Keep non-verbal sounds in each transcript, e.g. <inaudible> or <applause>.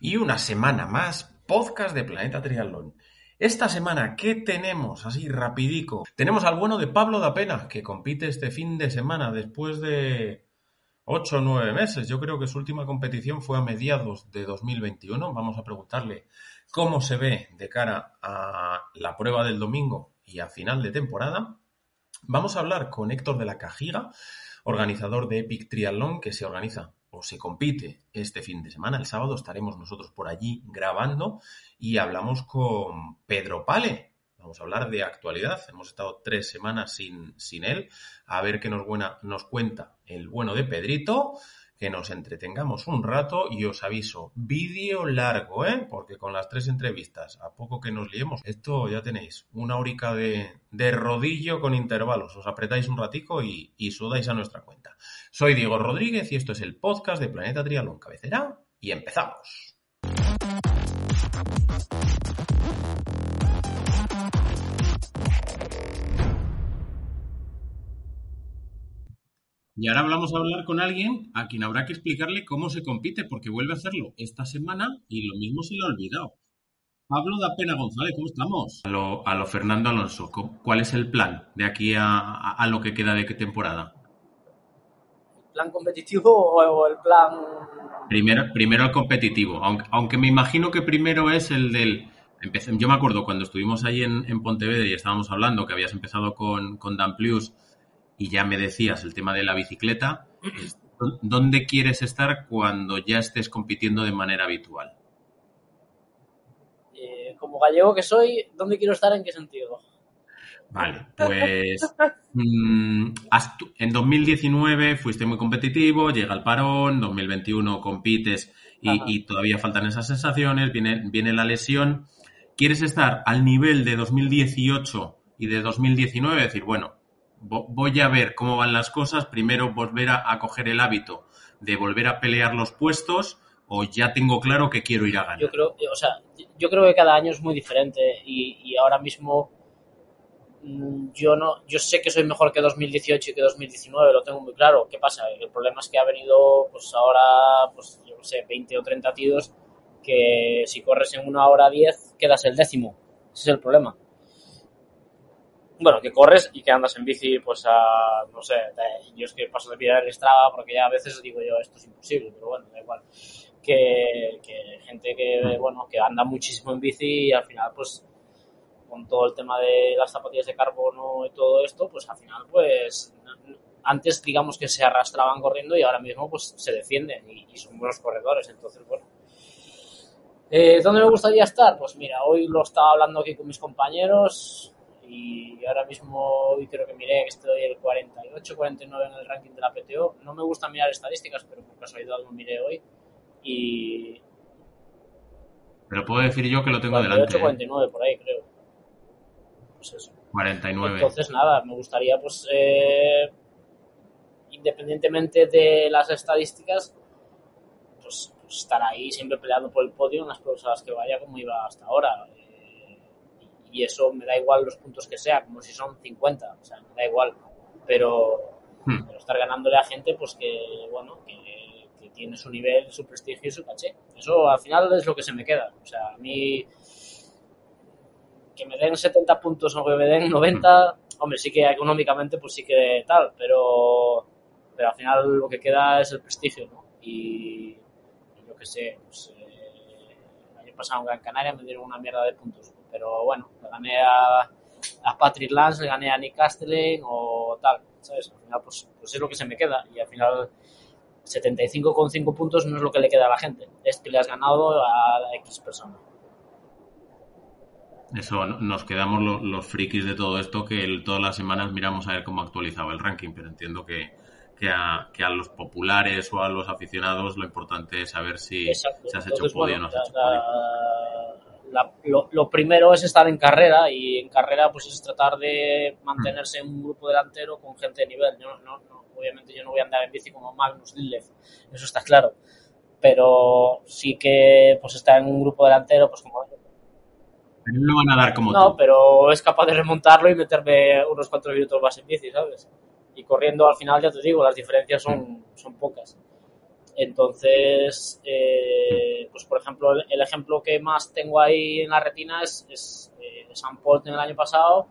y una semana más, podcast de Planeta Triatlón. Esta semana, ¿qué tenemos? Así, rapidico. Tenemos al bueno de Pablo da Pena, que compite este fin de semana después de 8 o 9 meses. Yo creo que su última competición fue a mediados de 2021. Vamos a preguntarle cómo se ve de cara a la prueba del domingo y a final de temporada. Vamos a hablar con Héctor de la Cajiga, organizador de Epic Triathlon, que se organiza o se compite este fin de semana. El sábado estaremos nosotros por allí grabando y hablamos con Pedro Pale. Vamos a hablar de actualidad. Hemos estado tres semanas sin, sin él. A ver qué nos, buena, nos cuenta el bueno de Pedrito que nos entretengamos un rato y os aviso, vídeo largo, ¿eh? Porque con las tres entrevistas, a poco que nos liemos, esto ya tenéis, una horica de, de rodillo con intervalos, os apretáis un ratico y, y sudáis a nuestra cuenta. Soy Diego Rodríguez y esto es el podcast de Planeta Triatlón Cabecera y empezamos. Y ahora vamos a hablar con alguien a quien habrá que explicarle cómo se compite, porque vuelve a hacerlo esta semana y lo mismo se le ha olvidado. Pablo da Pena González, ¿cómo estamos? A lo, a lo Fernando Alonso, ¿cuál es el plan de aquí a, a, a lo que queda de qué temporada? ¿El plan competitivo o el plan...? Primero, primero el competitivo, aunque, aunque me imagino que primero es el del... Empecé, yo me acuerdo cuando estuvimos ahí en, en Pontevedra y estábamos hablando que habías empezado con, con Dan Plus y ya me decías el tema de la bicicleta, ¿dónde quieres estar cuando ya estés compitiendo de manera habitual? Eh, como gallego que soy, ¿dónde quiero estar en qué sentido? Vale, pues mmm, en 2019 fuiste muy competitivo, llega el parón, 2021 compites y, y, todavía faltan esas sensaciones, viene, viene la lesión. ¿Quieres estar al nivel de 2018 y de 2019? Es decir, bueno, voy a ver cómo van las cosas, primero volver a, a, coger el hábito de volver a pelear los puestos o ya tengo claro que quiero ir a ganar. Yo creo, o sea, yo creo que cada año es muy diferente y, y ahora mismo yo no, yo sé que soy mejor que 2018 y que 2019, lo tengo muy claro. ¿Qué pasa? El problema es que ha venido, pues ahora, pues yo no sé, 20 o 30 tiros que si corres en una hora 10 quedas el décimo. Ese es el problema bueno, que corres y que andas en bici, pues a, no sé, yo es que paso de mirar el Strava porque ya a veces digo yo, esto es imposible, pero bueno, da igual. Que, que gente que, bueno, que anda muchísimo en bici y al final, pues, con todo el tema de las zapatillas de carbono y todo esto, pues al final, pues, antes digamos que se arrastraban corriendo y ahora mismo, pues, se defienden y, y son buenos corredores, entonces, bueno. Eh, ¿Dónde me gustaría estar? Pues mira, hoy lo estaba hablando aquí con mis compañeros, y ahora mismo hoy creo que miré que estoy el 48, 49 en el ranking de la PTO. No me gusta mirar estadísticas, pero por casualidad lo miré hoy y... Pero puedo decir yo que lo tengo 48, delante. 49 ¿eh? por ahí creo. Pues eso. 49. Entonces nada, me gustaría pues eh, independientemente de las estadísticas pues, pues, estar ahí siempre peleando por el podio en las las que vaya como iba hasta ahora y eso me da igual los puntos que sea, como si son 50, o sea, me da igual, pero, hmm. pero estar ganándole a gente pues que, bueno, que, que, tiene su nivel, su prestigio y su caché. Eso al final es lo que se me queda, o sea, a mí que me den 70 puntos o que me den 90, hombre, sí que económicamente pues sí que tal, pero, pero al final lo que queda es el prestigio, ¿no? Y, yo que sé, pues, eh, el año pasado en Gran Canaria me dieron una mierda de puntos pero bueno, le gané a, a Patrick Lance, le gané a Nick Castelling o tal, ¿sabes? Al final, pues, pues es lo que se me queda y al final 75,5 puntos no es lo que le queda a la gente, es que le has ganado a X persona. Eso, nos quedamos los, los, frikis de todo esto que el, todas las semanas miramos a ver cómo actualizaba el ranking, pero entiendo que, que, a, que a los populares o a los aficionados lo importante es saber si, Exacto. si has hecho Entonces, podio o bueno, no has hecho podio. la, lo, lo, primero es estar en carrera y en carrera pues es tratar de mantenerse en un grupo delantero con gente de nivel. Yo, no, no, obviamente yo no voy a andar en bici como Magnus Lillev, eso está claro. Pero sí que pues estar en un grupo delantero pues como no lo van a dar como no, tú. pero es capaz de remontarlo y meterme unos cuantos minutos más en bici, ¿sabes? Y corriendo al final, ya te digo, las diferencias son, son pocas. Entonces, eh, pues por ejemplo, el ejemplo que más tengo ahí en la retina es, es eh, San Paul en el año pasado,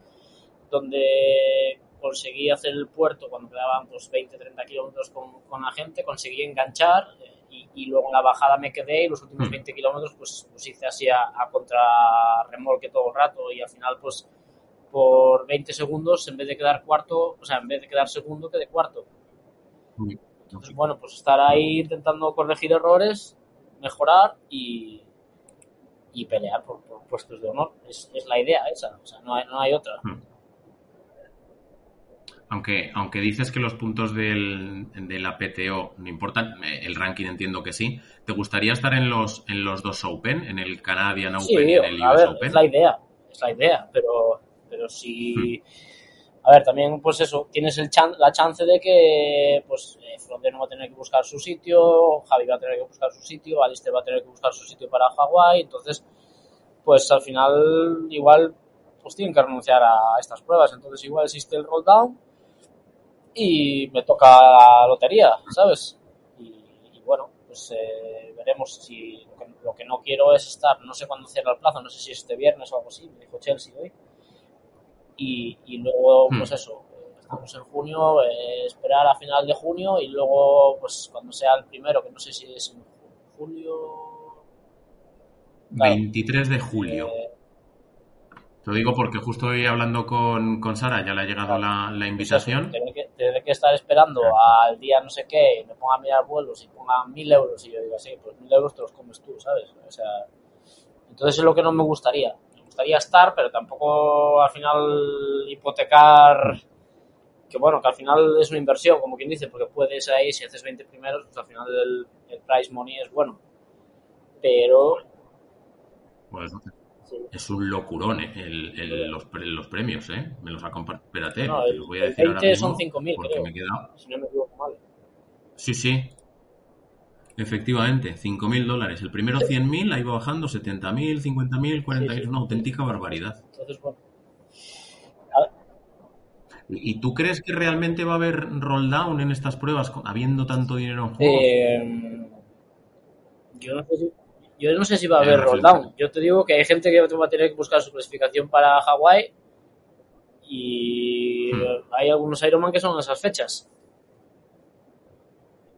donde conseguí hacer el puerto cuando quedaban pues 20, 30 kilómetros con, con la gente, conseguí enganchar eh, y, y luego en la bajada me quedé y los últimos Mm. 20 kilómetros pues, pues hice así a, a contrarremolque todo el rato y al final pues por 20 segundos en vez de quedar cuarto, o sea, en vez de quedar segundo quedé cuarto. Entonces, bueno, pues estar ahí intentando corregir errores, mejorar y, y pelear por, por puestos de honor. Es, es la idea esa, o sea, no hay, no hay otra. Aunque, aunque dices que los puntos del, de la PTO no importan, eh, el ranking entiendo que sí. ¿Te gustaría estar en los, en los dos Open, en el Canadian Open Sí, y en el a US ver, Open? es la idea, es la idea, pero, pero si... A ver, también, pues eso, tienes el chan- la chance de que, pues, eh, Fronteno va a tener que buscar su sitio, Javi va a tener que buscar su sitio, Alistair va a tener que buscar su sitio para Hawái, entonces, pues al final, igual, pues tienen que renunciar a estas pruebas, entonces igual existe el roll down y me toca la lotería, ¿sabes? Y, y bueno, pues eh, veremos si lo que, lo que no quiero es estar, no sé cuándo cierra el plazo, no sé si es este viernes o algo así, me dijo Chelsea hoy. Y, y luego, Hmm. pues eso, eh, estamos en junio, eh, esperar a final de junio y luego, pues cuando sea el primero, que no sé si es en julio. claro, 23 de julio. eh, Te lo digo porque justo hoy hablando con, con Sara, ya le ha llegado la, la pues eso, invitación. tener que, que estar esperando al día no sé qué, y me ponga a mirar vuelos y ponga mil euros y yo digo así, pues mil euros te los comes tú, ¿sabes? O sea, entonces es lo que no me gustaría. Me gustaría estar, pero tampoco al final hipotecar, que bueno, que al final es una inversión, como quien dice, porque puedes ahí, si haces 20 primeros, pues al final el, el price money es bueno. Pero, Pues, sí, es un locurón eh, el, el- los, los premios, ¿eh? Me los ha compartido. Espérate, No, el- los voy a decir ahora 20 son mismo 5.000, porque creo. me he quedado. si no me equivoco mal. Sí, sí. Efectivamente, 5.000 dólares. El primero 100.000, ahí va bajando 70.000, 50.000, 40.000. Sí, sí. Es una auténtica barbaridad. Entonces, bueno. A ver, ¿Y tú crees que realmente va a haber roll down en estas pruebas con- habiendo tanto dinero en juego? Eh, yo, no sé si, yo no sé si va a haber roll down. Yo te digo que hay gente que va a tener que buscar su clasificación para Hawái y Hmm. hay algunos Ironman que son esas fechas.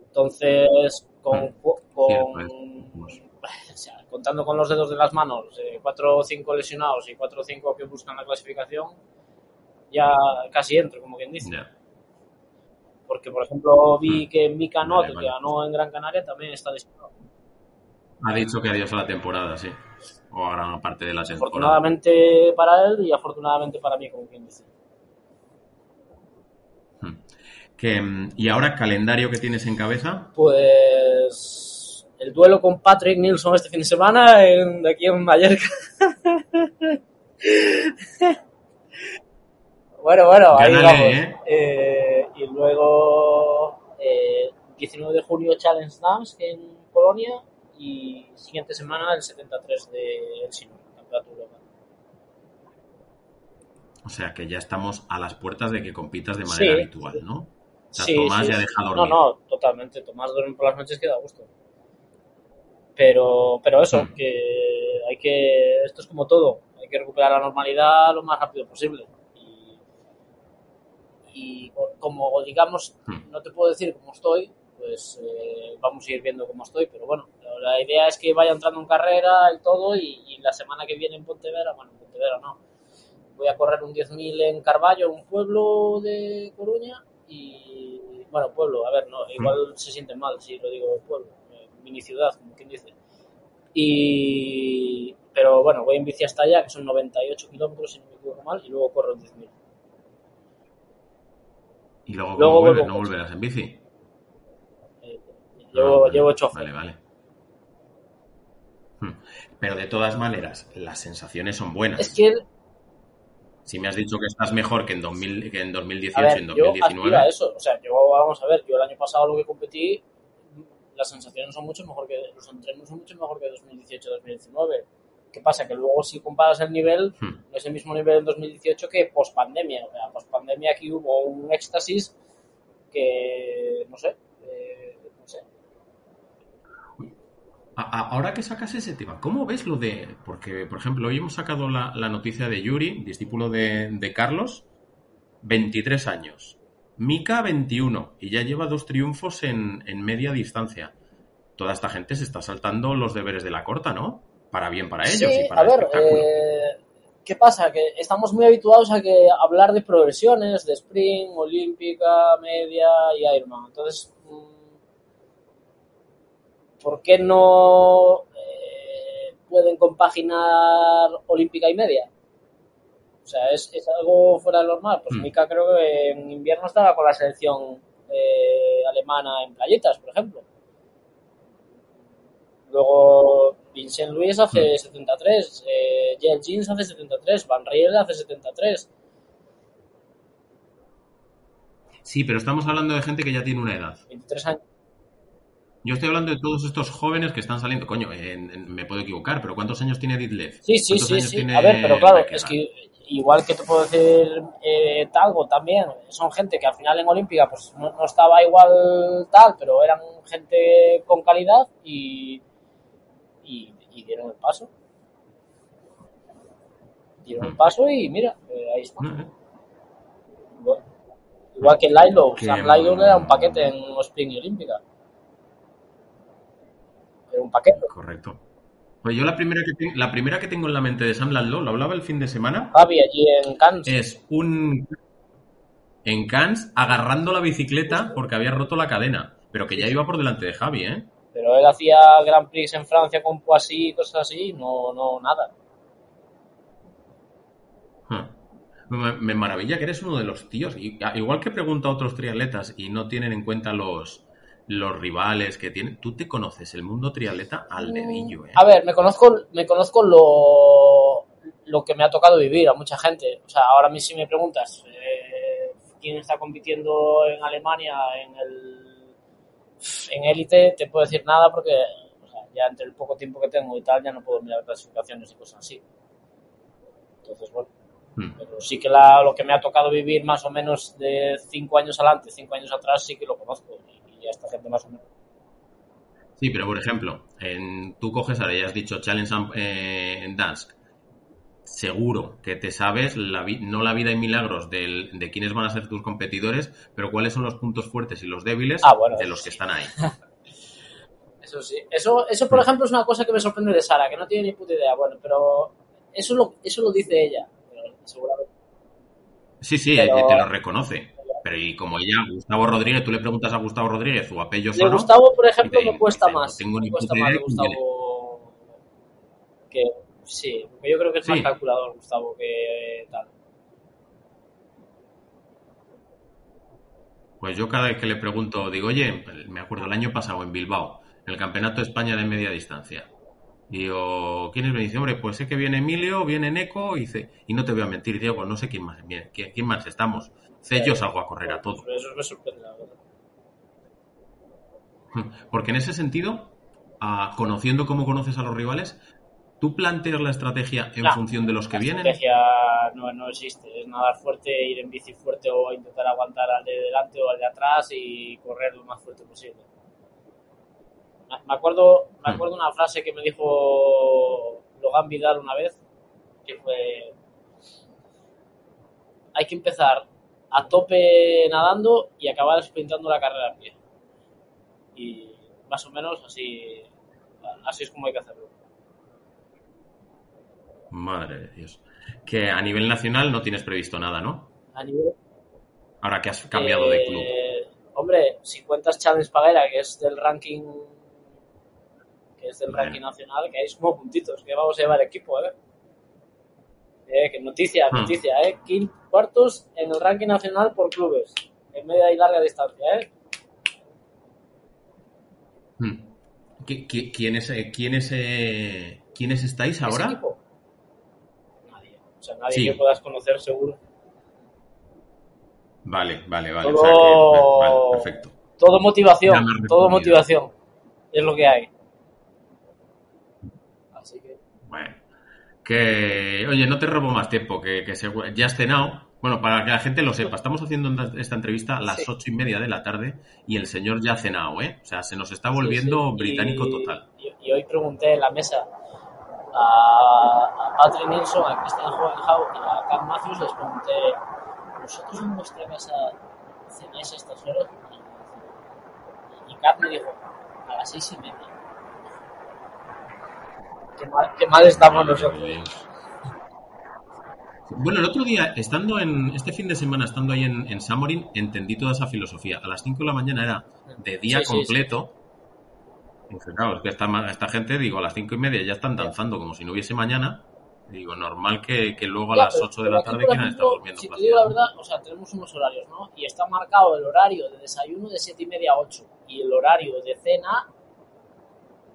Entonces, con, Hmm. con- Cierto, es. <laughs> o sea, contando con los dedos de las manos, eh, cuatro o cinco lesionados y cuatro o cinco que buscan la clasificación, ya casi entro, como quien dice. Porque, por ejemplo, vi que Mika Not, que ganó en Gran Canaria, también está lesionado. Ha dicho que adiós a la temporada, sí. O a gran parte de la temporada. Afortunadamente para él y afortunadamente para mí, como quien dice. Hmm. Que, mm, y ahora, calendario que tienes en cabeza. Pues el duelo con Patrick Nilsson este fin de semana en, de aquí en Mallorca. <laughs> bueno, bueno, ahí Gánale, vamos. ¿eh? Eh, y luego eh, 19 de junio Challenge Dance en Polonia y siguiente semana el 73 de Helsinki, Campeonato Europa. O sea, que ya estamos a las puertas de que compitas de Sí. manera habitual, ¿no? O sea, Sí, Tomás sí, ya deja No, dormir. no, totalmente. Tomás duerme por las noches que da gusto. Pero, pero eso, Mm. que hay que. Esto es como todo. Hay que recuperar la normalidad lo más rápido posible. Y, y co- como, digamos, Mm. no te puedo decir cómo estoy, pues eh, vamos a ir viendo cómo estoy. Pero bueno, la, idea es que vaya entrando en carrera y todo. Y, y la semana que viene en Pontevedra, bueno, en Pontevedra no. Voy a correr un 10.000 en Carballo, un pueblo de Coruña. Y bueno, pueblo, a ver, no, igual se siente mal si lo digo pueblo, eh, mini ciudad, como quien dice. Y pero bueno, voy en bici hasta allá, que son 98 kilómetros, si no me equivoco mal, y luego corro el 10.000. Y luego, Luego ¿cómo vuelves? ¿No volverás en bici? Eh, llevo, Ah, llevo chofer. Vale, vale. Hmm. Pero de todas maneras, las sensaciones son buenas. Es que, Si me has dicho que estás mejor que en, 2000, que en 2018 a ver, y en yo aspiro 2019. a eso. O sea, yo, vamos a ver, yo el año pasado lo que competí, las sensaciones son mucho mejor que, los entrenos son mucho mejor que 2018-2019. ¿Qué pasa? Que luego si comparas el nivel, Hmm. no es el mismo nivel en 2018 que post pandemia. O sea, post pandemia aquí hubo un éxtasis que, no sé, ahora que sacas ese tema, ¿cómo ves lo de...? Porque, por ejemplo, hoy hemos sacado la, noticia de Yuri, discípulo de, Carlos, 23 años. Mika, 21, y ya lleva dos triunfos en, media distancia. Toda esta gente se está saltando los deberes de la corta, ¿no? Para bien para ellos y para a ver, eh, ¿qué pasa? Que estamos muy habituados a que hablar de progresiones, de sprint, olímpica, media y Ironman. Entonces, ¿por qué no eh, pueden compaginar olímpica y media? O sea, ¿es, algo fuera de lo normal? Pues mm. Mika creo que en invierno estaba con la selección eh, alemana en playetas, por ejemplo. Luego Vincent Luis hace 73, mm. eh, Jeans hace 73, Van Riel hace 73. Sí, pero estamos hablando de gente que ya tiene una edad. 23 años. Yo estoy hablando de todos estos jóvenes que están saliendo. Coño, me puedo equivocar, pero ¿cuántos años tiene Ditlev? Sí, sí, sí. sí. A ver, pero claro, es que igual que te puedo decir eh, Talgo también, son gente que al final en Olímpica pues no, estaba igual tal, pero eran gente con calidad y, y, dieron el paso. Dieron el mm. paso y mira, eh, ahí está. Mm, mm. Igual, que Lilo, Sam Lilo era un paquete en Spring y Olímpica un paquete. Correcto. Pues yo la primera que, la primera que tengo en la mente de Sam Laszlo, lo hablaba el fin de semana. Javi, allí en Cannes. Es un... En Cannes agarrando la bicicleta porque había roto la cadena. Pero que ya iba por delante de Javi, ¿eh? Pero él hacía Grand Prix en Francia con Poissy y cosas así, no, no, nada. Me maravilla que eres uno de los tíos. Igual que pregunta a otros triatletas y no tienen en cuenta los, los rivales que tienen. Tú te conoces el mundo triatleta al dedillo, ¿eh? A ver, me conozco, me conozco lo, lo que me ha tocado vivir a mucha gente. O sea, ahora mismo si me preguntas eh, quién está compitiendo en Alemania en el en élite, te puedo decir nada porque ya entre el poco tiempo que tengo y tal ya no puedo mirar clasificaciones y cosas así. Entonces, bueno. Hmm. Pero sí que la, lo que me ha tocado vivir más o menos de cinco años adelante, cinco años atrás, sí que lo conozco y a esta gente más o menos. Sí, pero por ejemplo, en, tú coges ahora, ya has dicho Challenge eh, en Dansk. Seguro que te sabes la no la vida y milagros de quiénes van a ser tus competidores, pero cuáles son los puntos fuertes y los débiles ah, de los que están ahí. <laughs> eso sí. Eso, eso, por ejemplo, es una cosa que me sorprende de Sara, que no tiene ni puta idea. Bueno, pero eso lo, eso lo dice ella, seguramente. Sí, sí, te lo reconoce. Pero y como ella, Gustavo Rodríguez, tú le preguntas a Gustavo Rodríguez su apellido De Gustavo, por ejemplo, me cuesta más. tengo ni cuesta más de Gustavo que... Sí, porque yo creo que es más calculador Gustavo que tal. Pues yo cada vez que le pregunto, digo, oye, me acuerdo el año pasado en Bilbao, el Campeonato de España de Media Distancia. Digo, ¿quién es? Me dice, hombre, pues sé que viene Emilio, viene Neco, y, dice, y no te voy a mentir, Diego, no sé quién más, quién más estamos. Sé yo salgo a correr a todo. Eso me sorprende, la verdad. Porque en ese sentido, conociendo cómo conoces a los rivales, ¿tú planteas la estrategia en función de los que vienen? La estrategia no, no, existe. Es nadar fuerte, ir en bici fuerte o intentar aguantar al de delante o al de atrás y correr lo más fuerte posible. Me acuerdo, me hmm. acuerdo una frase que me dijo Logan Vidal una vez, que fue, hay que empezar a tope nadando y acabar sprintando la carrera a pie. Y más o menos así, así es como hay que hacerlo. Madre de Dios. Que a nivel nacional no tienes previsto nada, ¿no? A nivel... Ahora que has cambiado de club. Eh, hombre, si cuentas Challenge Paguera, que es del ranking que es del ranking nacional, que hay como puntitos, que vamos a llevar equipo, ¿eh? Eh, que noticia, hmm. noticia, ¿eh? cuartos en el ranking nacional por clubes, en media y larga distancia, ¿eh? Hmm. ¿Quiénes, eh, quiénes, eh, ¿Quiénes estáis ahora? Equipo? Nadie. O sea, nadie que puedas conocer seguro. Vale, vale, vale. Todo, o sea que, vale, perfecto. Todo motivación, todo motivación. Es lo que hay. Que, oye, no te robo más tiempo, que, ya has cenado. Bueno, para que la gente lo sepa, estamos haciendo esta entrevista a las ocho y media de la tarde y el señor ya ha cenado, ¿eh? O sea, se nos está volviendo británico total. Y, y hoy pregunté en la mesa a, a Patrick Nilsson, a Christian Hohenhau y a Cam Matthews, les pregunté, ¿vosotros en vuestra casa cenáis a estas horas? Y Cam me dijo, a las seis y media. Qué mal, qué mal estamos nosotros. Bueno, el otro día, estando en este fin de semana, estando ahí en, en Samorin, entendí toda esa filosofía. A las 5 de la mañana era de día Sí, sí, completo. Y dije, claro, es que esta, esta gente, digo, a las 5 y media ya están danzando como si no hubiese mañana. Digo, normal que, que luego a Ya, las pero- 8 de la tarde quieran estar durmiendo. Si te digo la verdad, o sea, tenemos unos horarios, ¿no? Y está marcado el horario de desayuno de 7 y media a 8 y el horario de cena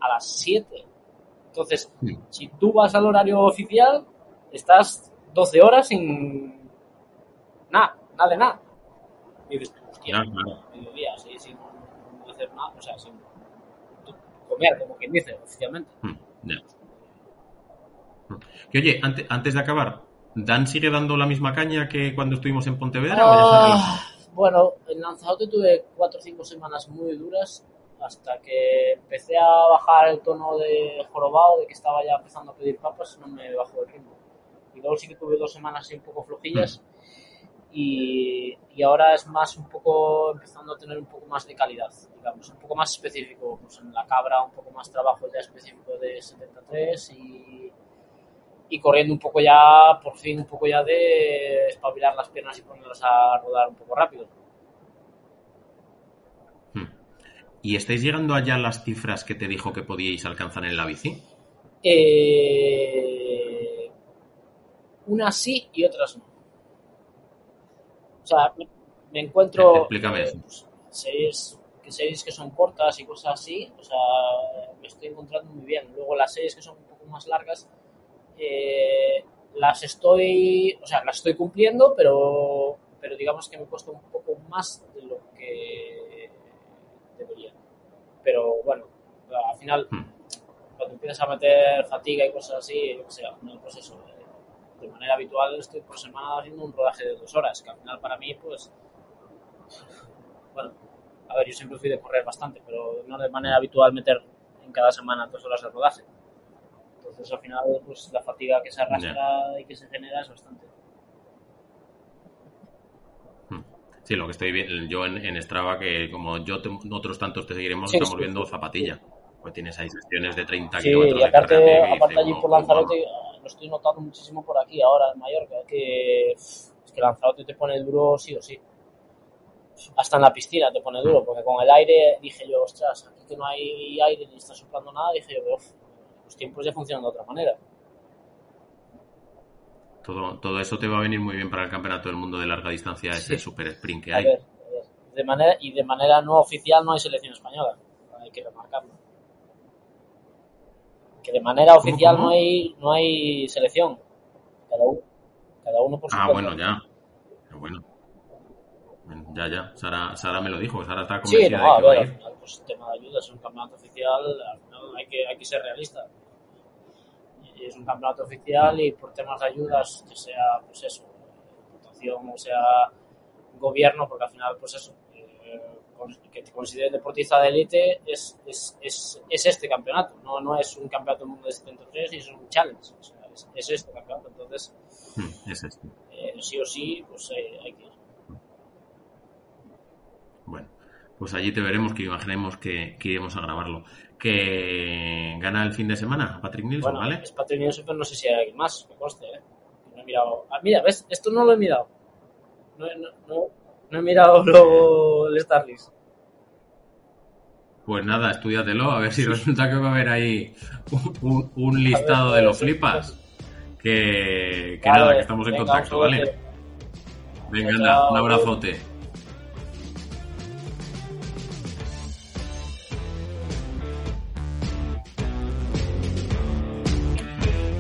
a las 7. Entonces, Sí. si tú vas al horario oficial, estás 12 horas sin nada, nada de nada. Y dices, hostia, Ya, claro. mediodía, así, sin hacer nada, o sea, sin comer, como quien dice, oficialmente. Mm, ya. Mm. Que oye, ante- antes de acabar, ¿Dan sigue dando la misma caña que cuando estuvimos en Pontevedra o ya? Ah, bueno, en Lanzarote tuve cuatro o cinco semanas muy duras hasta que empecé a bajar el tono de jorobado, de que estaba ya empezando a pedir papas, no me bajó el ritmo. Y luego sí que tuve dos semanas así un poco flojillas y, y ahora es más un poco empezando a tener un poco más de calidad, digamos, un poco más específico. Pues en la cabra un poco más trabajo ya específico de 73 y, y corriendo un poco ya, por fin un poco ya de espabilar las piernas y ponerlas a rodar un poco rápido. Mm. ¿Y estáis llegando allá a las cifras que te dijo que podíais alcanzar en la bici? Eh, unas sí y otras no. O sea, me, me encuentro Eh, explícame eh, eso. pues, series, que series que son cortas y cosas así, o sea, me estoy encontrando muy bien. Luego las series que son un poco más largas, eh, las estoy, o sea, las estoy cumpliendo, pero, pero digamos que me cuesta un poco más de lo que. Pero bueno, al final Mm. cuando empiezas a meter fatiga y cosas así, yo qué sé, al final, pues eso, eh, de manera habitual estoy por semana haciendo un rodaje de dos horas, que al final para mí, pues, bueno, a ver, yo siempre fui de correr bastante, pero no de manera habitual meter en cada semana dos horas de rodaje. Entonces al final, pues la fatiga que se arrastra y que se genera es bastante. Mm. Sí, lo que estoy viendo yo en, en Strava, que como yo, te- otros tantos te seguiremos, Sí, estamos sí, viendo zapatilla. Pues tienes ahí sesiones de 30 Sí, kilómetros y de aparte, y aparte allí "Wow, por wow". Lanzarote, lo estoy notando muchísimo por aquí ahora en Mallorca, que es que Lanzarote te pone duro sí o sí. Hasta en la piscina te pone duro, porque con el aire dije yo, ostras, aquí que no hay aire ni está soplando nada, dije yo, "Uf, los tiempos ya funcionan de otra manera. Todo, todo eso te va a venir muy bien para el campeonato del mundo de larga distancia, ese Sí. super sprint que A hay. ver, a ver, de manera, y de manera no oficial no hay selección española, hay que remarcarlo. Que de manera oficial cómo? no hay no hay selección, cada uno, cada uno por su Ah, cuenta. bueno, ya. Bueno. Ya, ya. Sara, Sara me lo dijo. Sara está Sí, convencida no, a de que va ver, a al ir. pues el tema de ayudas es un campeonato oficial, al final hay que, hay que ser realista. Y es un campeonato oficial y por temas de ayudas, que sea, pues eso, votación o sea gobierno, porque al final, pues eso, eh, que te consideres deportista de élite es, es, es, es este campeonato, no, no es un campeonato del mundo de 73 y es un challenge, o sea, es, es este campeonato, entonces Mm, Es este. eh, sí o sí, pues eh, hay que ir. Bueno, pues allí te veremos, que imaginemos que, que iremos a grabarlo. Que gana el fin de semana Patrick Nilsson, Bueno, ¿vale? es Patrick Nilsson, pero no sé si hay alguien más, me conste, ¿eh? No he mirado. Ah, mira, ¿ves? Esto no lo he mirado. No, no, no, no he mirado <laughs> luego el Starlist. Pues nada, estudiatelo, a ver si resulta que va a haber ahí un, listado ver, de los flipas. Que, que Vale, nada, que estamos en venga, contacto, ¿vale? Venga, anda, un abrazote.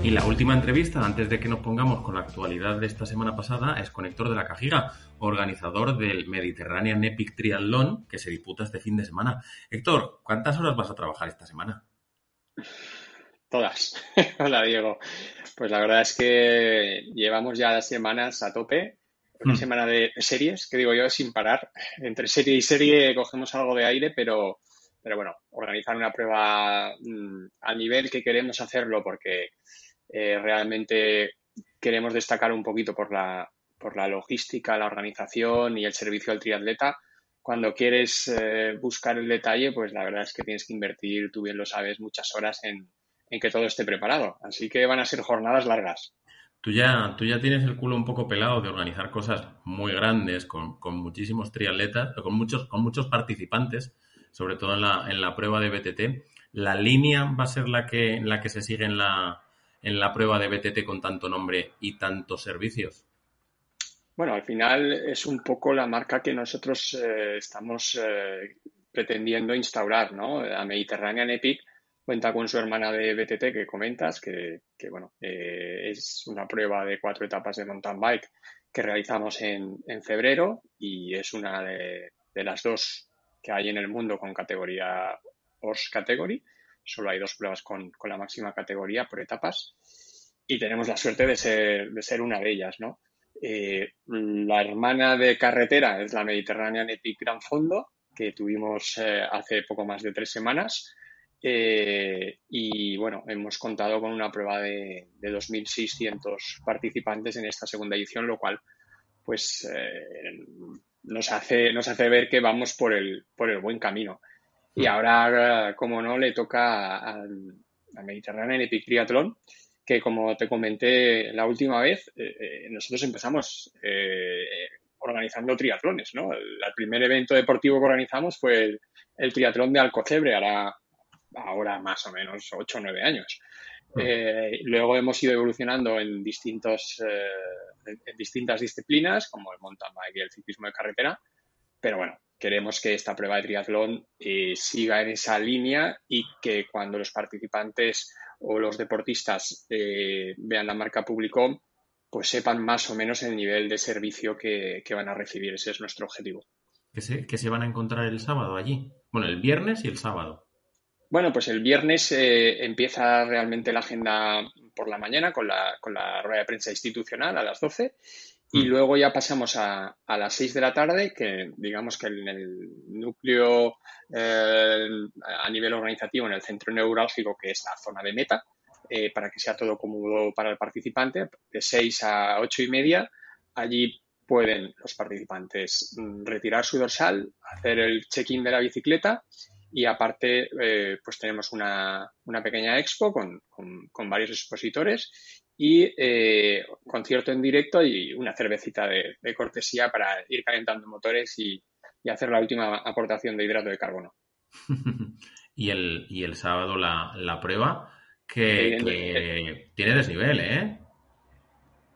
Y la última entrevista, antes de que nos pongamos con la actualidad de esta semana pasada, es con Héctor de la Cajiga, organizador del Mediterranean Epic Triathlon que se disputa este fin de semana. Héctor, ¿cuántas horas vas a trabajar esta semana? Todas. <laughs> Hola, Diego. Pues la verdad es que llevamos ya las semanas a tope. Una Mm. semana de series, que digo yo, sin parar. Entre serie y serie cogemos algo de aire, pero, pero bueno, organizar una prueba mm, al nivel que queremos hacerlo porque eh, realmente queremos destacar un poquito por la, por la logística, la organización y el servicio al triatleta. Cuando quieres eh, buscar el detalle, pues la verdad es que tienes que invertir, tú bien lo sabes, muchas horas en, en que todo esté preparado. Así que van a ser jornadas largas. Tú ya, tú ya tienes el culo un poco pelado de organizar cosas muy grandes con, con muchísimos triatletas, con muchos, con muchos participantes, sobre todo en la, en la prueba de BTT. ¿La línea va a ser la que, la que se sigue en la, en la prueba de BTT con tanto nombre y tantos servicios? Bueno, al final es un poco la marca que nosotros eh, estamos eh, pretendiendo instaurar, ¿no? La Mediterranean Epic cuenta con su hermana de BTT que comentas, que, bueno, eh, es una prueba de cuatro etapas de mountain bike que realizamos en, febrero y es una de, las dos que hay en el mundo con categoría Horse Category. Solo hay dos pruebas con, la máxima categoría por etapas y tenemos la suerte de ser, de ser una de ellas, ¿no? Eh, la hermana de carretera es la Mediterranean Epic Gran Fondo, que tuvimos eh, hace poco más de tres semanas eh, y bueno, hemos contado con una prueba de, 2.600 participantes en esta segunda edición, lo cual pues nos, hace, nos hace ver que vamos por el, por el buen camino. Y ahora, como no, le toca al Mediterráneo en Epic Triathlon, que como te comenté la última vez, eh, nosotros empezamos organizando triatlones, ¿no? El, primer evento deportivo que organizamos fue el, el triatlón de Alcocebre, ahora ahora más o menos 8 o 9 años. Mm. Eh, luego hemos ido evolucionando en, distintos, eh, en distintas disciplinas, como el mountain bike y el ciclismo de carretera, pero bueno, queremos que esta prueba de triatlón eh, siga en esa línea y que cuando los participantes o los deportistas vean la marca Publicom, pues sepan más o menos el nivel de servicio que, van a recibir. Ese es nuestro objetivo. ¿Qué se, ¿Qué se van a encontrar el sábado allí? Bueno, el viernes y el sábado. Bueno, pues el viernes eh, empieza realmente la agenda por la mañana con la, con la rueda de prensa institucional a las 12 y mm. luego ya pasamos a, a, las 6 de la tarde, que digamos que en el núcleo eh, a nivel organizativo, en el centro neurálgico, que es la zona de meta, eh, para que sea todo cómodo para el participante, de 6 a 8 y media, allí pueden los participantes mm, retirar su dorsal, hacer el check-in de la bicicleta y aparte, eh, pues tenemos una, pequeña expo con, varios expositores y eh, concierto en directo y una cervecita de, cortesía para ir calentando motores y, hacer la última aportación de hidrato de carbono. <laughs> y, el, y el sábado la, prueba que, tiene desnivel, ¿eh?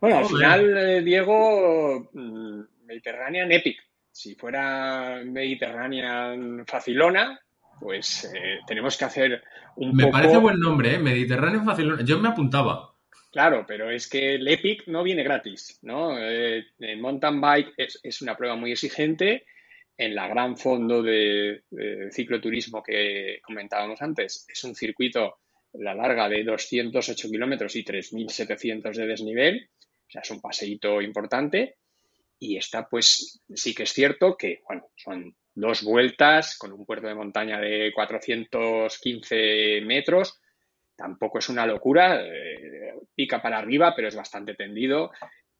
Bueno, al final, eh, Diego, mm, Mediterranean Epic. Si fuera Mediterranean Facilona, pues eh, tenemos que hacer un me parece buen nombre, ¿eh? Mediterráneo fácil. Yo me apuntaba. Claro, pero es que el Epic no viene gratis, ¿no? Eh, el mountain bike es, una prueba muy exigente. En la gran fondo de, cicloturismo que comentábamos antes, es un circuito la larga de 208 kilómetros y 3.700 de desnivel. O sea, es un paseíto importante. Y esta, pues, sí que es cierto que, bueno, son dos vueltas con un puerto de montaña de 415 metros. Tampoco es una locura, eh, pica para arriba, pero es bastante tendido.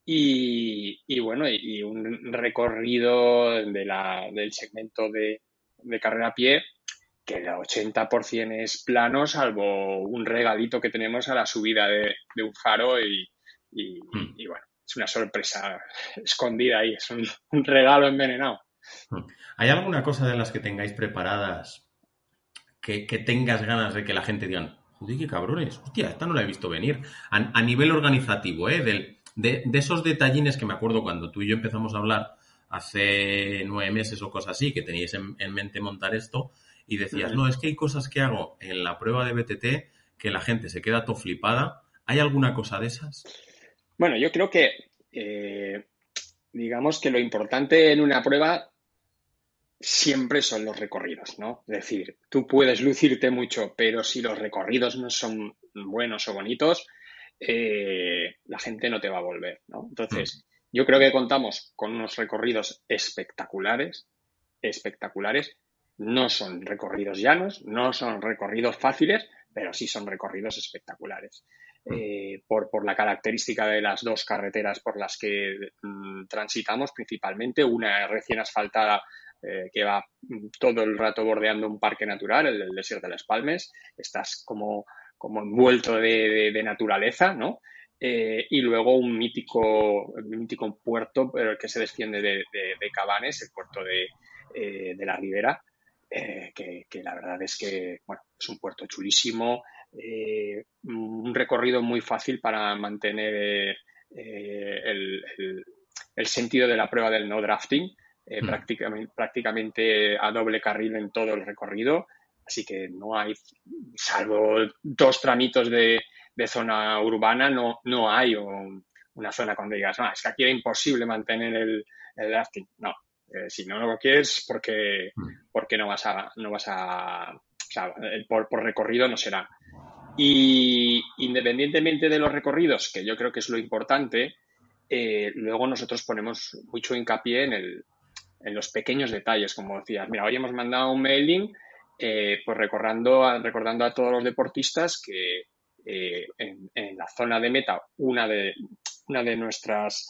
Y, bueno, y, un recorrido de la, del segmento de, carrera a pie que el 80% es plano, salvo un regalito que tenemos a la subida de, un faro y, hmm. y, bueno, es una sorpresa escondida ahí, es un regalo envenenado. ¿Hay alguna cosa de las que tengáis preparadas que, tengas ganas de que la gente diga, joder, qué cabrones, hostia, esta no la he visto venir? A, nivel organizativo, ¿eh? de, esos detallines que me acuerdo cuando tú y yo empezamos a hablar hace nueve meses o cosas así, que teníais en, mente montar esto, y decías, no, es que hay cosas que hago en la prueba de BTT que la gente se queda todo flipada. ¿Hay alguna cosa de esas? Bueno, yo creo que, eh, digamos que lo importante en una prueba siempre son los recorridos, ¿no? Es decir, tú puedes lucirte mucho, pero si los recorridos no son buenos o bonitos, eh, la gente no te va a volver, ¿no? Entonces, mm. yo creo que contamos con unos recorridos espectaculares, espectaculares, No son recorridos llanos, no son recorridos fáciles, pero sí son recorridos espectaculares. Mm. Eh, por, por, la característica de las dos carreteras por las que mm, transitamos principalmente, una recién asfaltada eh, que va todo el rato bordeando un parque natural, el desierto de las Palmes, estás como, como envuelto de, naturaleza, ¿no? Eh, y luego un mítico, mítico puerto que se desciende de, de Cabanes, el puerto de, de la Ribera, que, la verdad es que bueno, es un puerto chulísimo, eh, un recorrido muy fácil para mantener eh, el, sentido de la prueba del no drafting, eh, mm. prácticamente, a doble carril en todo el recorrido. Así que no hay, salvo dos tramitos de, zona urbana, no, no hay una zona donde digas, ah, es que aquí era imposible mantener el, drafting. No, si no lo quieres, porque, mm. porque no vas a, no vas a, o sea, por, por, recorrido no será. Y independientemente de los recorridos, que yo creo que es lo importante, eh, luego nosotros ponemos mucho hincapié en, el, en los pequeños detalles, como decías. Mira, hoy hemos mandado un mailing eh, pues recordando a, recordando a todos los deportistas que eh, en, la zona de meta una de, una de nuestras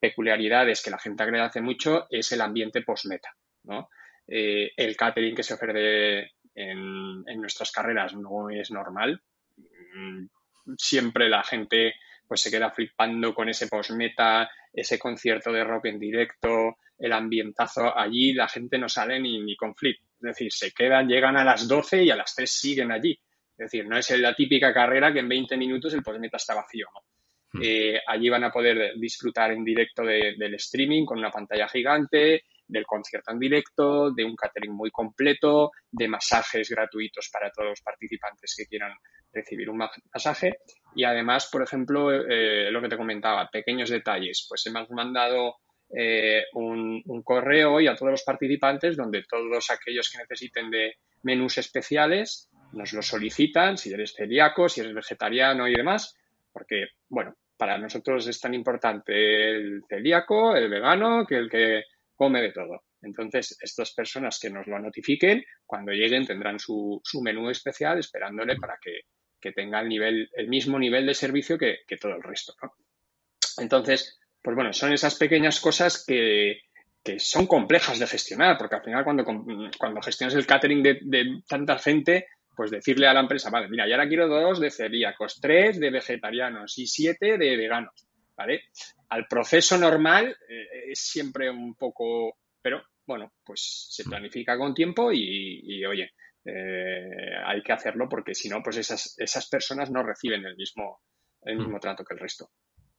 peculiaridades que la gente agradece mucho es el ambiente post-meta. ¿no? el catering que se ofrece en, en, nuestras carreras no es normal. Mm, siempre la gente pues se queda flipando con ese postmeta, ese concierto de rock en directo, el ambientazo allí, la gente no sale ni, ni con flip. Es decir, se quedan, llegan a las 12 y a las 3 siguen allí. Es decir, no es la típica carrera que en 20 minutos el postmeta está vacío. Hmm. Eh, allí van a poder disfrutar en directo del streaming con una pantalla gigante, del concierto en directo, de un catering muy completo, de masajes gratuitos para todos los participantes que quieran recibir un masaje. Y además, por ejemplo, eh, lo que te comentaba, pequeños detalles. Pues hemos mandado eh, un, correo hoy a todos los participantes donde todos aquellos que necesiten de menús especiales nos lo solicitan, si eres celíaco, si eres vegetariano y demás, porque, bueno, para nosotros es tan importante el celíaco, el vegano, que el que come de todo. Entonces, estas personas que nos lo notifiquen, cuando lleguen tendrán su, su menú especial esperándole para que, que, tenga el, nivel, el mismo nivel de servicio que, que todo el resto. ¿no? Entonces, pues bueno, son esas pequeñas cosas que, que, son complejas de gestionar, porque al final cuando, cuando gestionas el catering de, de, tanta gente, pues decirle a la empresa, vale, mira, ya ahora quiero dos de celíacos, tres de vegetarianos y siete de veganos, ¿vale? al proceso normal eh, es siempre un poco, pero bueno, pues se planifica con tiempo y, oye, eh, hay que hacerlo porque si no, pues esas, esas personas no reciben el mismo, el mismo mm. trato que el resto.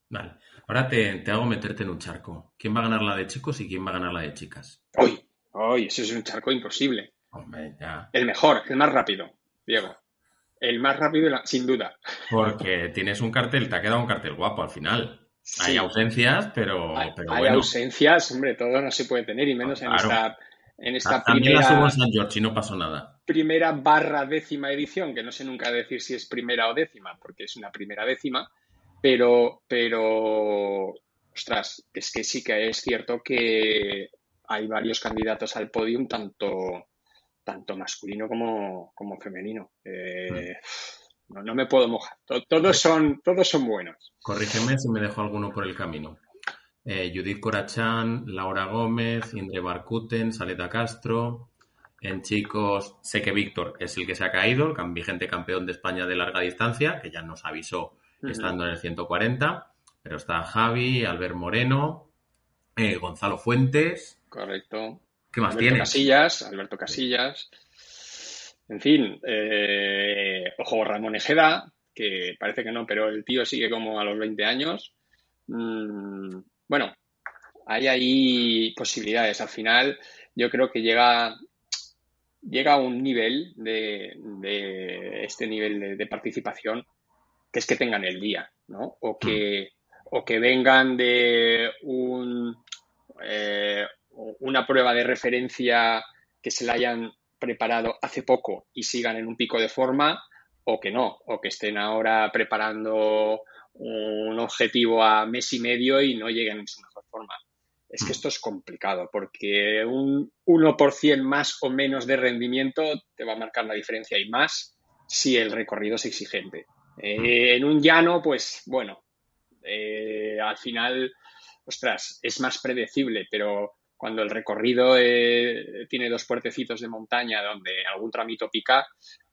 Vale. Ahora te, hago meterte en un charco. ¿Quién va a ganar la de chicos y quién va a ganar la de chicas? Hoy, hoy, eso es un charco imposible. Hombre, ya. El mejor, el más rápido, Diego. El más rápido, sin duda. Porque tienes un cartel, te ha quedado un cartel guapo al final. Hay ausencias, pero, hay, hay ausencias, hombre, todo no se puede tener, y menos en esta, en esta También primera. La San George y no pasó nada. Primera barra décima edición, que no sé nunca decir si es primera o décima, porque es una primera décima, pero, pero, ostras, es que sí que es cierto que hay varios candidatos al podium, tanto, tanto masculino como, como femenino. Eh, mm. No, me puedo mojar. Todos son, todos son buenos. Corrígeme si me dejo alguno por el camino. Eh, Judith Corachán, Laura Gómez, Indre Barcuten, Saleta Castro. En chicos, sé que Víctor es el que se ha caído, el vigente campeón de España de larga distancia, que ya nos avisó estando en el 140. Pero está Javi, Albert Moreno, eh, Gonzalo Fuentes. Correcto. ¿Qué más Alberto Casillas, Alberto Casillas. En fin, eh, ojo, Ramón Ejeda, que parece que no, pero el tío sigue como a los 20 años. Mm, bueno, hay ahí posibilidades. Al final, yo creo que llega, llega a un nivel de, este nivel de, participación que es que tengan el día, ¿no? O que, o que vengan de un, eh, una prueba de referencia que se la hayan preparado hace poco y sigan en un pico de forma o que no, o que estén ahora preparando un objetivo a mes y medio y no lleguen en su mejor forma. Es que esto es complicado porque un 1% más o menos de rendimiento te va a marcar la diferencia y más si el recorrido es exigente. Eh, en un llano, pues bueno, eh, al final, ostras, es más predecible, pero cuando el recorrido eh, tiene dos puertecitos de montaña donde algún tramito pica,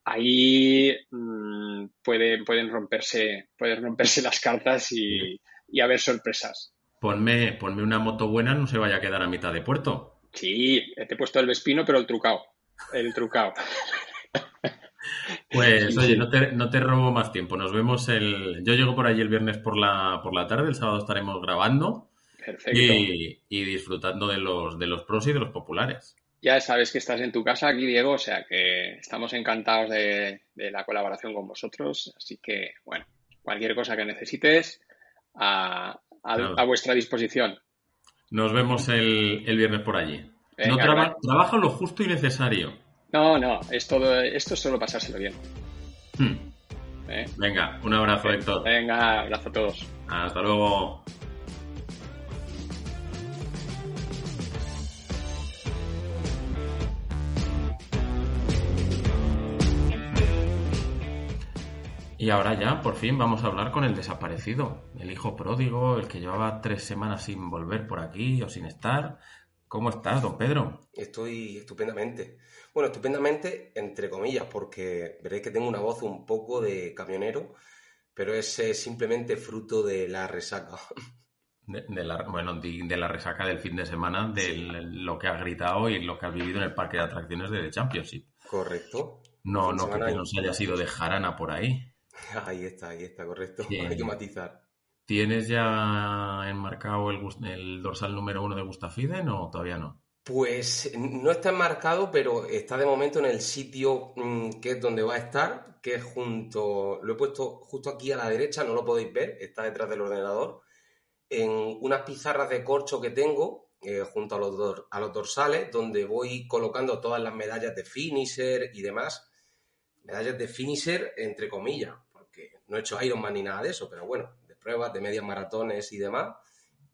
ahí mm, pueden romperse, pueden romperse las cartas y, y haber sorpresas. Ponme, ponme una moto buena, no se vaya a quedar a mitad de puerto. Sí, te he puesto el Vespino, pero el trucao. El trucao. Pues oye, no te, no te, robo más tiempo. Nos vemos el. Yo llego por allí el viernes por la, por la tarde, el sábado estaremos grabando. Perfecto. Y, disfrutando de los, de los pros y de los populares. Ya sabes que estás en tu casa aquí, Diego, o sea que estamos encantados de, de la colaboración con vosotros. Así que, bueno, cualquier cosa que necesites, a, a, vuestra disposición. Nos vemos el, viernes por allí. no trabaja lo justo y necesario. No, no, es todo, esto es solo pasárselo bien. Hmm. ¿Eh? Venga, un abrazo, Héctor. Venga, abrazo a todos. Hasta luego. Y ahora ya, por fin, vamos a hablar con el desaparecido, el hijo pródigo, el que llevaba tres semanas sin volver por aquí o sin estar. ¿Cómo estás, don Pedro? Estoy estupendamente. Bueno, estupendamente, entre comillas, porque veréis que tengo una voz un poco de camionero, pero es simplemente fruto de la resaca. De, la, bueno, de, la resaca del fin de semana, de lo que has gritado y lo que has vivido en el parque de atracciones de The Championship. Correcto. No, no, que no se haya sido de jarana por ahí. <laughs> Ahí está, ahí está, correcto. <laughs> Hay que matizar. ¿Tienes ya enmarcado el, el dorsal número uno de Gustafiden o todavía no? Pues no está enmarcado, pero está de momento en el sitio mm, que es donde va a estar, que es junto, lo he puesto justo aquí a la derecha, no lo podéis ver, está detrás del ordenador, en unas pizarras de corcho que tengo eh, junto a los, a los dorsales, donde voy colocando todas las medallas de finisher y demás, medallas de finisher entre comillas, no he hecho Ironman ni nada de eso, pero bueno, de pruebas, de medias maratones y demás.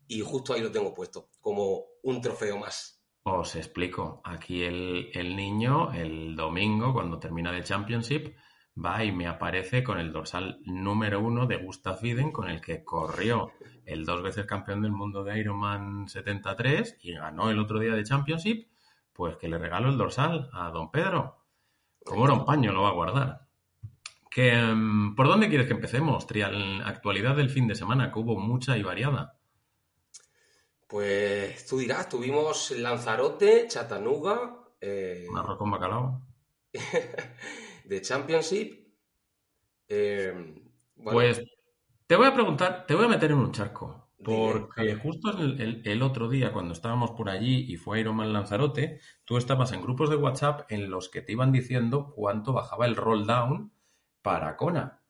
Y justo ahí lo tengo puesto, como un trofeo más. Os explico. Aquí el, niño, el domingo, cuando termina el Championship, va y me aparece con el dorsal número uno de Gustav Iden, con el que corrió el dos veces campeón del mundo de Ironman 73 y ganó el otro día de Championship, pues que le regalo el dorsal a don Pedro. Como era un paño, lo va a guardar. Em, ¿Por dónde quieres que empecemos? Trial, actualidad del fin de semana, que hubo mucha y variada. Pues tú dirás, tuvimos Lanzarote, Chattanooga. Eh, Marroco con bacalao. <laughs> de Championship. Em, pues te voy a preguntar, te voy a meter en un charco. Porque justo el, el, otro día, cuando estábamos por allí y fue Ironman Lanzarote, tú estabas en grupos de WhatsApp en los que te iban diciendo cuánto bajaba el roll down para Kona.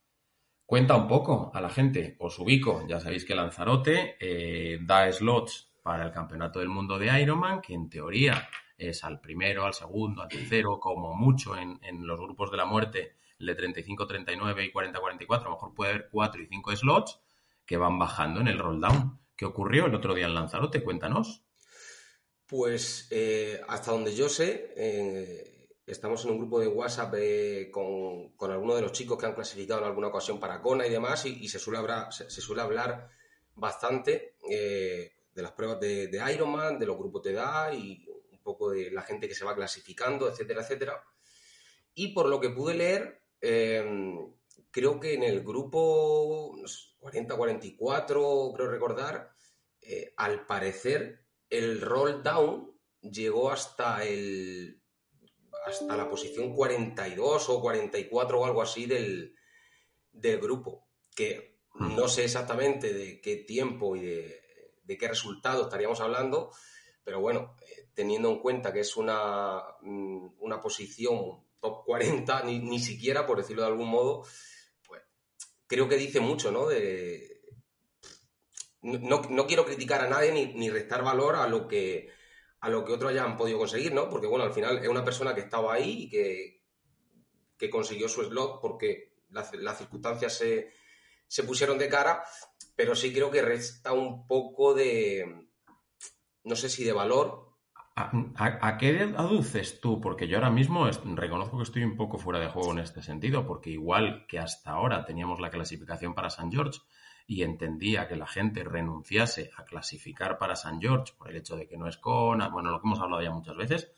Cuenta un poco a la gente, os ubico, ya sabéis que Lanzarote eh, da slots para el Campeonato del Mundo de Ironman, que en teoría es al primero, al segundo, al tercero, como mucho en, los grupos de la muerte, el de 35, 39 y 40, 44, a lo mejor puede haber 4 y 5 slots que van bajando en el roll down. ¿Qué ocurrió el otro día en Lanzarote? Cuéntanos. Pues eh, hasta donde yo sé, eh, estamos en un grupo de WhatsApp eh, con, con algunos de los chicos que han clasificado en alguna ocasión para Kona y demás, y, se, suele hablar, se, suele hablar bastante de las pruebas de, Ironman, de los grupos de edad y un poco de la gente que se va clasificando, etcétera, etcétera. Y por lo que pude leer, creo que en el grupo 40-44, creo recordar, eh, al parecer el roll down llegó hasta el hasta la posición 42 o 44 o algo así del, grupo, que no sé exactamente de qué tiempo y de, qué resultado estaríamos hablando, pero bueno, eh, teniendo en cuenta que es una, mm, una posición top 40, ni, siquiera, por decirlo de algún modo, creo que dice mucho, ¿no? De, no, no quiero criticar a nadie ni, ni restar valor a lo que a lo que otros hayan podido conseguir, ¿no? Porque, bueno, al final es una persona que estaba ahí y que, que consiguió su slot porque las, circunstancias se, se, pusieron de cara, pero sí creo que resta un poco de, no sé si de valor. ¿A, qué aduces tú? Porque yo ahora mismo reconozco que estoy un poco fuera de juego en este sentido, porque igual que hasta ahora teníamos la clasificación para San George y entendía que la gente renunciase a clasificar para San George por el hecho de que no es con, bueno, lo que hemos hablado ya muchas veces,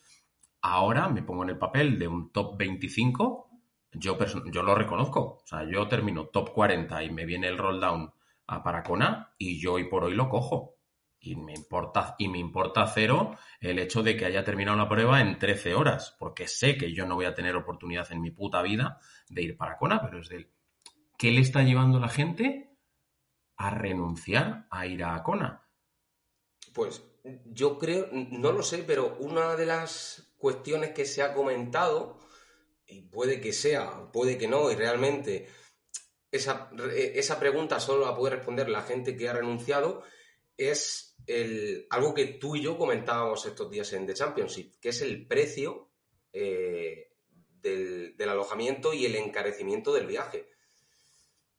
ahora me pongo en el papel de un top 25, yo, yo lo reconozco, o sea, yo termino top 40 y me viene el roll down a Paracona y yo hoy por hoy lo cojo y me importa y me importa cero el hecho de que haya terminado la prueba en 13 horas, porque sé que yo no voy a tener oportunidad en mi puta vida de ir para Kona, pero es de ¿qué le está llevando la gente a renunciar a ir a Kona? Pues yo creo, no lo sé, pero una de las cuestiones que se ha comentado, y puede que sea, puede que no, y realmente esa, esa pregunta solo la puede responder la gente que ha renunciado, es el, algo que tú y yo comentábamos estos días en The Championship, que es el precio eh, del, alojamiento y el encarecimiento del viaje.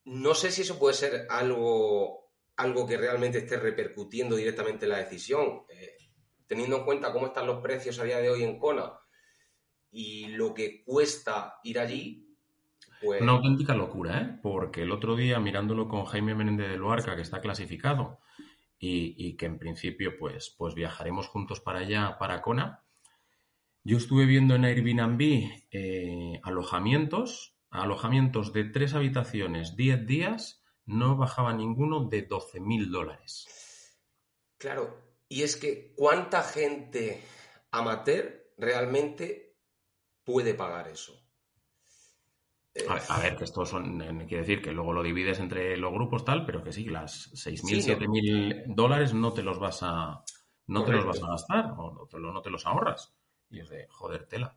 No sé si eso puede ser algo, algo que realmente esté repercutiendo directamente en la decisión. Eh, teniendo en cuenta cómo están los precios a día de hoy en Kona y lo que cuesta ir allí, pues... Una auténtica locura, ¿eh? Porque el otro día, mirándolo con Jaime Menéndez de Luarca, que está clasificado, y, que en principio pues, pues viajaremos juntos para allá, para Kona. Yo estuve viendo en Airbnb eh, alojamientos, alojamientos de tres habitaciones, 10 días, no bajaba ninguno de 12 mil dólares. Claro, y es que ¿cuánta gente amateur realmente puede pagar eso? A, ver, que esto son, quiere decir que luego lo divides entre los grupos tal, pero que sí, las 6.000, 7.000 dólares no te los vas a, no te los vas a gastar o no te, no te los ahorras. Y es de, joder, tela.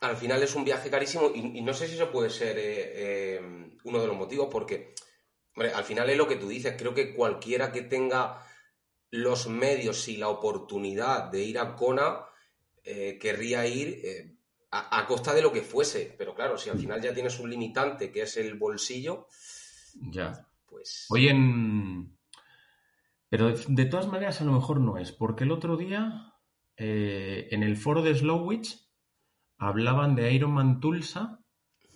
Al final es un viaje carísimo y, no sé si eso puede ser eh, eh, uno de los motivos porque, hombre, al final es lo que tú dices, creo que cualquiera que tenga los medios y la oportunidad de ir a Kona eh, querría ir a, costa de lo que fuese. Pero claro, si al final ya tienes un limitante que es el bolsillo. Ya. Pues. Oye, pero de, todas maneras a lo mejor no es, porque el otro día eh, en el foro de Slowwich hablaban de Ironman Tulsa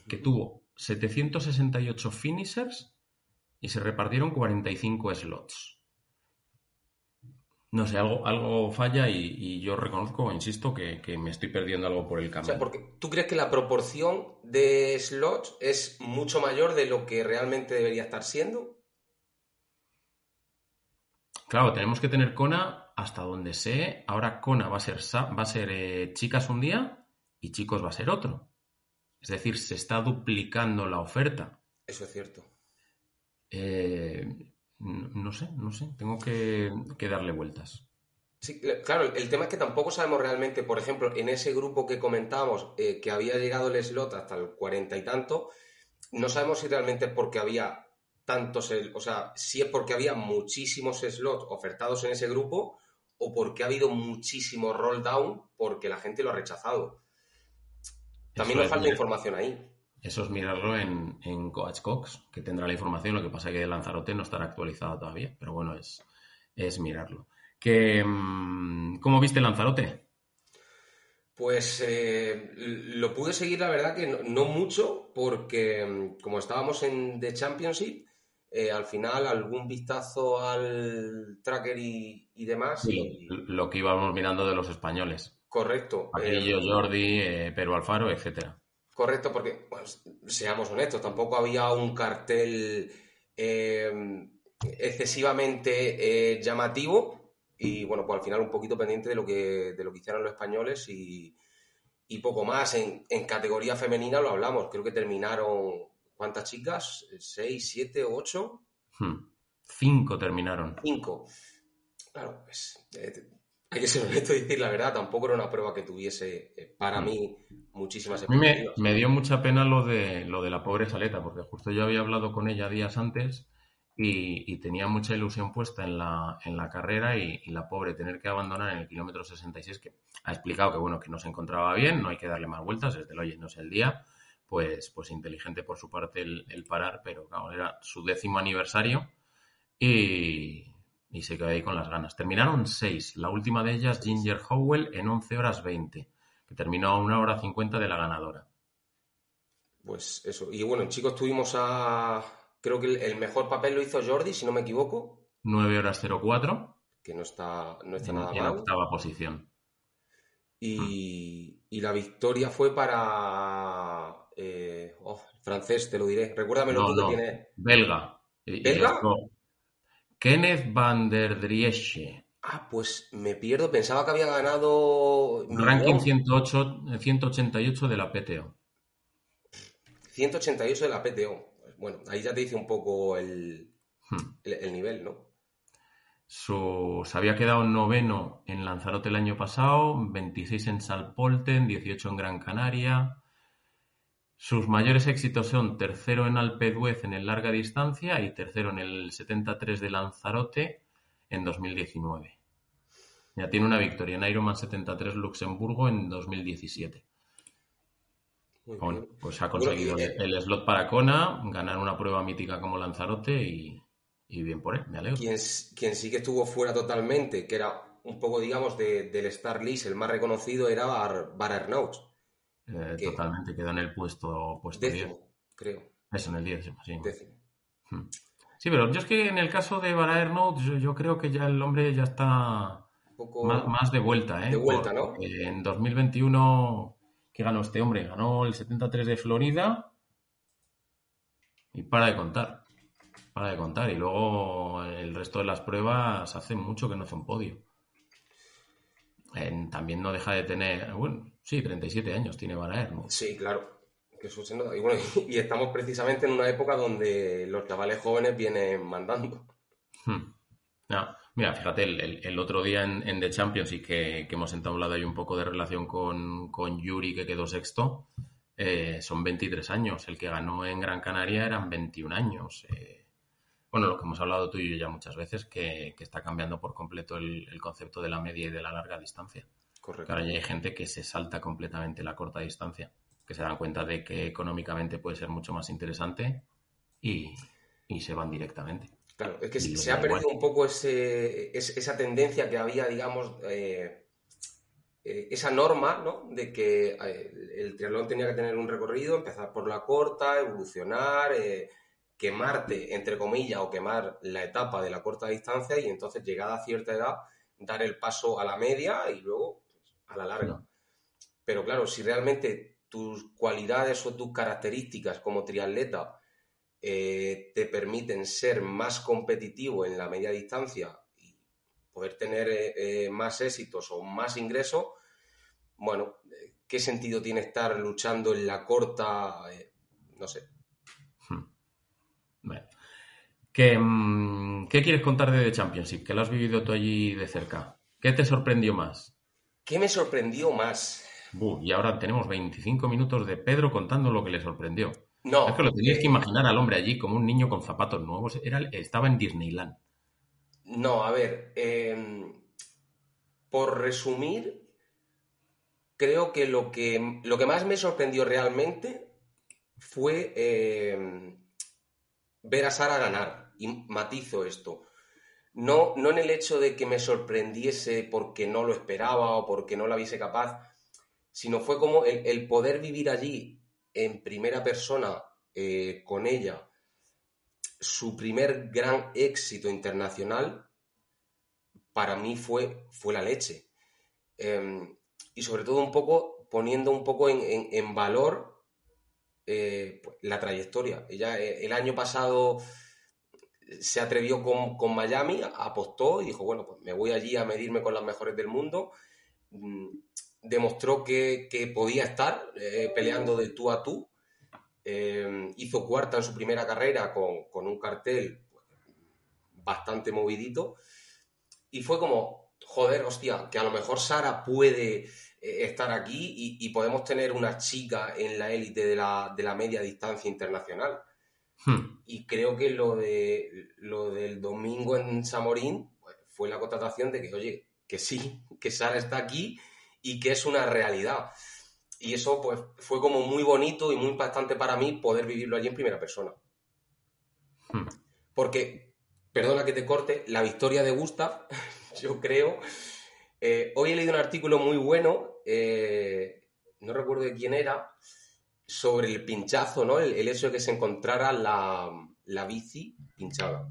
que tuvo 768 finishers y se repartieron 45 slots no sé, algo, algo falla y, yo reconozco, insisto, que, me estoy perdiendo algo por el camino. O sea, porque tú crees que la proporción de slots es mucho mayor de lo que realmente debería estar siendo. Claro, tenemos que tener Kona hasta donde sé. Ahora Kona va a ser, va a ser eh, chicas un día y chicos va a ser otro. Es decir, se está duplicando la oferta. Eso es cierto. Eh, no, sé, no sé, tengo que, darle vueltas. Sí, claro, el tema es que tampoco sabemos realmente, por ejemplo, en ese grupo que comentábamos, eh, que había llegado el slot hasta el cuarenta y tanto, no sabemos si realmente es porque había tantos, o sea, si es porque había muchísimos slots ofertados en ese grupo o porque ha habido muchísimo roll down porque la gente lo ha rechazado. También nos falta información ahí. Eso es mirarlo en, en Coach Cox, que tendrá la información. Lo que pasa es que Lanzarote no estará actualizado todavía, pero bueno, es, es mirarlo. Que, mm, ¿Cómo viste Lanzarote? Pues eh, lo pude seguir, la verdad que no, mucho, porque mm, como estábamos en The Championship, eh, al final algún vistazo al tracker y, demás. Lo, que íbamos mirando de los españoles. Correcto. Aquello, eh, Jordi, Pedro Alfaro, etcétera. Correcto, porque, seamos honestos, tampoco había un cartel eh, excesivamente eh, llamativo y, bueno, pues al final un poquito pendiente de lo que, de lo que hicieron los españoles y, poco más. En, categoría femenina lo hablamos, creo que terminaron, ¿cuántas chicas? ¿Seis, siete, ocho? Hmm. Cinco terminaron. Cinco. Claro, pues eh, hay que ser honesto y decir la verdad, tampoco era una prueba que tuviese eh, para mm. mí muchísimas expectativas. Me, me, dio mucha pena lo de, lo de la pobre Saleta, porque justo yo había hablado con ella días antes y, tenía mucha ilusión puesta en la, en la carrera y, la pobre tener que abandonar en el kilómetro 66, que ha explicado que bueno, que no se encontraba bien, no hay que darle más vueltas, desde el oye, no es el día, pues, pues inteligente por su parte el, el parar, pero claro, era su décimo aniversario y y se quedó ahí con las ganas. Terminaron seis, la última de ellas Ginger Howell en 11 horas 20, que terminó a una hora 50 de la ganadora. Pues eso. Y bueno, chicos, tuvimos a. Creo que el, mejor papel lo hizo Jordi, si no me equivoco, 9 horas 04 que no está, no está en, nada en mal. octava posición. Y, y la victoria fue para. eh, oh, francés, te lo diré. Recuérdamelo No, tú que no, tiene. belga. Y ¿Belga? esto, Kenneth van der Driesche. Ah, pues me pierdo. Pensaba que había ganado. Ranking Miguel. 108, 188 de la PTO. 188 de la PTO. Pues Bueno, ahí ya te dice un poco el, Hmm. el, el nivel, ¿no? Se había quedado noveno en Lanzarote el año pasado, 26 en Salpolten, 18 en Gran Canaria. Sus mayores éxitos son tercero en Alpe d'Huez en el larga distancia y tercero en el 73 de Lanzarote en 2019. Ya tiene una victoria en Ironman 73 Luxemburgo en 2017. Muy Bueno, pues ha conseguido el, slot para Kona, ganar una prueba mítica como Lanzarote y, y bien por él, me alegro. Quien, quien sí que estuvo fuera totalmente, que era un poco, digamos, de- del Star List, el más reconocido era Bar, Bar Eh, totalmente, quedó en el puesto, puesto 10. décimo, creo. Eso, en el 10, sí. Décimo. Hmm. Sí, pero yo es que en el caso de Baraer Notes, yo, yo creo que ya el hombre ya está Un poco. más, más de vuelta, ¿eh? De vuelta, ¿no? Porque En 2021, ¿qué ganó este hombre? Ganó el 73 de Florida y para de contar. Para de contar. Y luego el resto de las pruebas hace mucho que no hace un podio. En- también no deja de tener, bueno, sí, 37 años tiene Baraer, ¿no? Sí, claro. Que. Y bueno, <laughs> y estamos precisamente en una época donde los chavales jóvenes vienen mandando. Hmm. No, mira, fíjate, el, el- el otro día en, en The Champions y que, que hemos entablado ahí un poco de relación con, con Yuri, que quedó sexto, eh, son 23 años. El que ganó en Gran Canaria eran 21 años. Eh, bueno, lo que hemos hablado tú y yo ya muchas veces, que, que está cambiando por completo el, el concepto de la media y de la larga distancia. Correcto. ahora ya hay gente que se salta completamente la corta distancia, que se dan cuenta de que económicamente puede ser mucho más interesante y, y se van directamente. Claro, es que Y se, ha igual. perdido un poco ese, es- esa tendencia que había, digamos, eh, eh, esa norma, ¿no? De que eh, el, el triatlón tenía que tener un recorrido, empezar por la corta, evolucionar, eh, quemarte, entre comillas, o quemar la etapa de la corta distancia y entonces, llegada a cierta edad, dar el paso a la media y luego pues, a la larga. Pero claro, si realmente tus cualidades o tus características como triatleta eh, te permiten ser más competitivo en la media distancia y poder tener eh, eh, más éxitos o más ingresos, bueno, ¿qué sentido tiene estar luchando en la corta? Eh, no sé. Hmm. Bueno. ¿Qué, mm, ¿Qué quieres contar de The Championship? Que lo has vivido tú allí de cerca. ¿Qué te sorprendió más? ¿Qué me sorprendió más? Buh, y ahora tenemos 25 minutos de Pedro contando lo que le sorprendió. No, es que lo tenías eh, que imaginar al hombre allí como un niño con zapatos nuevos. Era, estaba en Disneyland. No, a ver, eh, por resumir, creo que lo que, lo que más me sorprendió realmente fue eh, ver a Sara ganar. Y matizo esto. No, no en el hecho de que me sorprendiese porque no lo esperaba o porque no la viese capaz, sino fue como el, poder vivir allí en primera persona eh, con ella su primer gran éxito internacional para mí fue, fue la leche. Eh, y sobre todo un poco poniendo un poco en, valor eh, la trayectoria. Ella eh, el año pasado se atrevió con, con Miami, apostó y dijo, bueno, pues me voy allí a medirme con las mejores del mundo. Mm, Demostró que, que podía estar eh, peleando de tú a tú. Eh, hizo cuarta en su primera carrera con, con un cartel bastante movidito. Y fue como, joder, hostia, que a lo mejor Sara puede eh, estar aquí y, y podemos tener una chica en la élite de la, de la media distancia internacional. Hmm. Y creo que lo, de, lo del domingo en Samorín pues, fue la constatación de que, oye, que sí, que Sara está aquí y que es una realidad. Y eso pues fue como muy bonito y muy impactante para mí poder vivirlo allí en primera persona. Hmm. Porque perdona que te corte, la victoria de Gustav, <laughs> yo creo. Eh, hoy he leído un artículo muy bueno, eh, no recuerdo de quién era, sobre el pinchazo, ¿no? El, hecho de que se encontrara la, bici pinchada.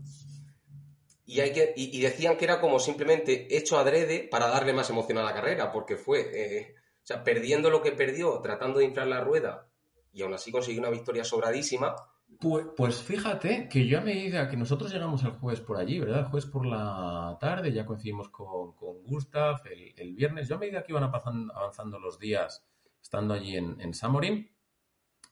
Y, hay y, decían que era como simplemente hecho adrede para darle más emoción a la carrera, porque fue, eh, o sea, perdiendo lo que perdió, tratando de inflar la rueda, y aún así consiguió una victoria sobradísima, pues, pues, fíjate que yo a medida que nosotros llegamos el jueves por allí, ¿verdad? El jueves por la tarde, ya coincidimos con, con Gustav el, viernes. Yo a medida que iban avanzando los días estando allí en, en Samorín,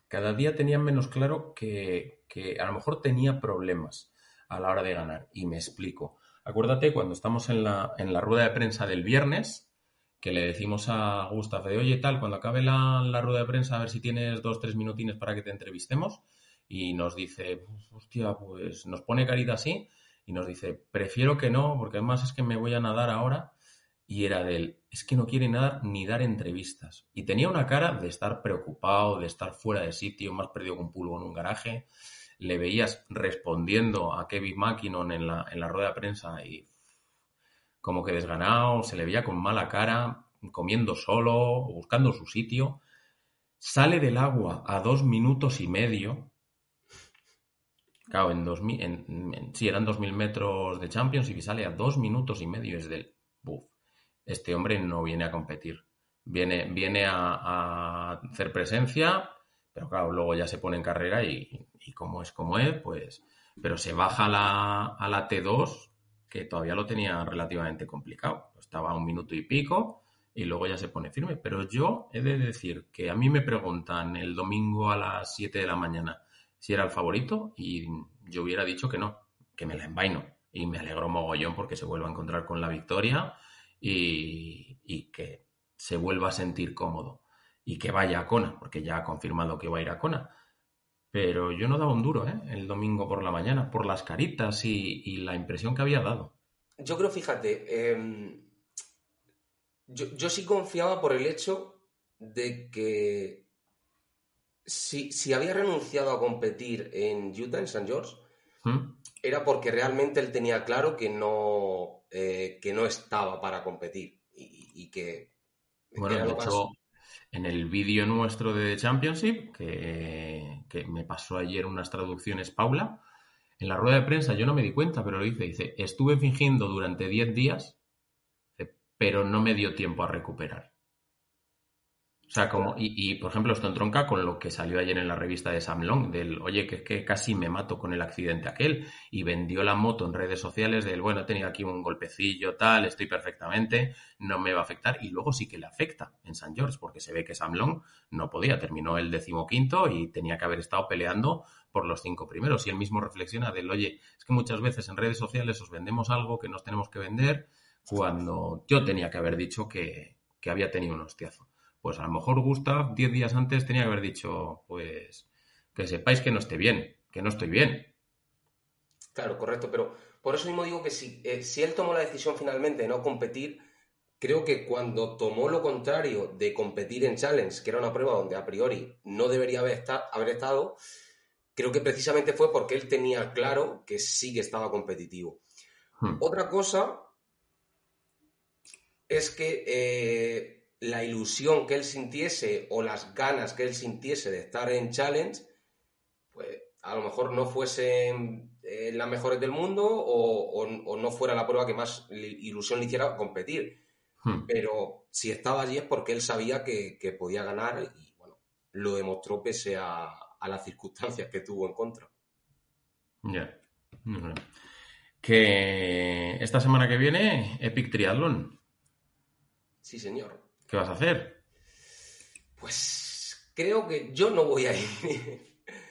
cada día tenían menos claro que, a lo mejor tenía problemas a la hora de ganar. Y me explico. Acuérdate cuando estamos en la, en la rueda de prensa del viernes, que le decimos a Gustav de, oye, tal, cuando acabe la, la rueda de prensa, a ver si tienes dos, tres minutines para que te entrevistemos y nos dice, hostia, pues nos pone carita así y nos dice, prefiero que no, porque además es que me voy a nadar ahora. Y era de él, es que no quiere nadar ni dar entrevistas. Y tenía una cara de estar preocupado, de estar fuera de sitio, más perdido que un pulvo en un garaje. Le veías respondiendo a Kevin Mackinnon en la, en la rueda de prensa y como que desganado, se le veía con mala cara, comiendo solo, buscando su sitio. Sale del agua a dos minutos y medio, Claro, en 2000, en, sí, eran 2.000 metros de Champions y sale a dos minutos y medio es del... Este hombre no viene a competir. Viene, viene a, hacer presencia, pero claro, luego ya se pone en carrera y, como es como es, pues... Pero se baja la, a la T2, que todavía lo tenía relativamente complicado. Estaba a un minuto y pico y luego ya se pone firme. Pero yo he de decir que a mí me preguntan el domingo a las 7 de la mañana si era el favorito y yo hubiera dicho que no, que me la envaino. Y me alegro mogollón porque se vuelva a encontrar con la victoria y, que se vuelva a sentir cómodo. Y que vaya a Kona, porque ya ha confirmado que va a ir a Kona. Pero yo no daba un duro, ¿eh? El domingo por la mañana, por las caritas y, la impresión que había dado. Yo creo, fíjate, em, yo, yo sí confiaba por el hecho de que si, había renunciado a competir en Utah, en St. George, ¿Mm? Era porque realmente él tenía claro que no, eh, que no estaba para competir y, que... Bueno, de hecho, en el vídeo nuestro de Championship, que, que, me pasó ayer unas traducciones Paula, en la rueda de prensa yo no me di cuenta, pero lo dice, dice, estuve fingiendo durante 10 días, pero no me dio tiempo a recuperar. O sea, como, y, por ejemplo, esto entronca con lo que salió ayer en la revista de Sam Long, del, oye, que, que casi me mato con el accidente aquel, y vendió la moto en redes sociales del, bueno, he tenido aquí un golpecillo, tal, estoy perfectamente, no me va a afectar, y luego sí que le afecta en San George, porque se ve que Sam Long no podía, terminó el decimoquinto y tenía que haber estado peleando por los cinco primeros, y él mismo reflexiona del, oye, es que muchas veces en redes sociales os vendemos algo que nos tenemos que vender, cuando yo tenía que haber dicho que, que había tenido un hostiazo pues a lo mejor Gustav diez días antes tenía que haber dicho, pues que sepáis que no esté bien, que no estoy bien. Claro, correcto, pero por eso mismo digo que si, eh, si él tomó la decisión finalmente de no competir, creo que cuando tomó lo contrario de competir en Challenge, que era una prueba donde a priori no debería haber, haber estado, creo que precisamente fue porque él tenía claro que sí que estaba competitivo. Hmm. Otra cosa es que eh, la ilusión que él sintiese o las ganas que él sintiese de estar en Challenge, pues a lo mejor no fuesen eh, las mejores del mundo o, no fuera la prueba que más ilusión le hiciera competir. Hmm. Pero si estaba allí es porque él sabía que, podía ganar y bueno, lo demostró pese a, las circunstancias que tuvo en contra. Ya. Que esta semana que viene, Epic Triathlon. Sí, señor. ¿Qué vas a hacer? Pues creo que yo no voy a ir.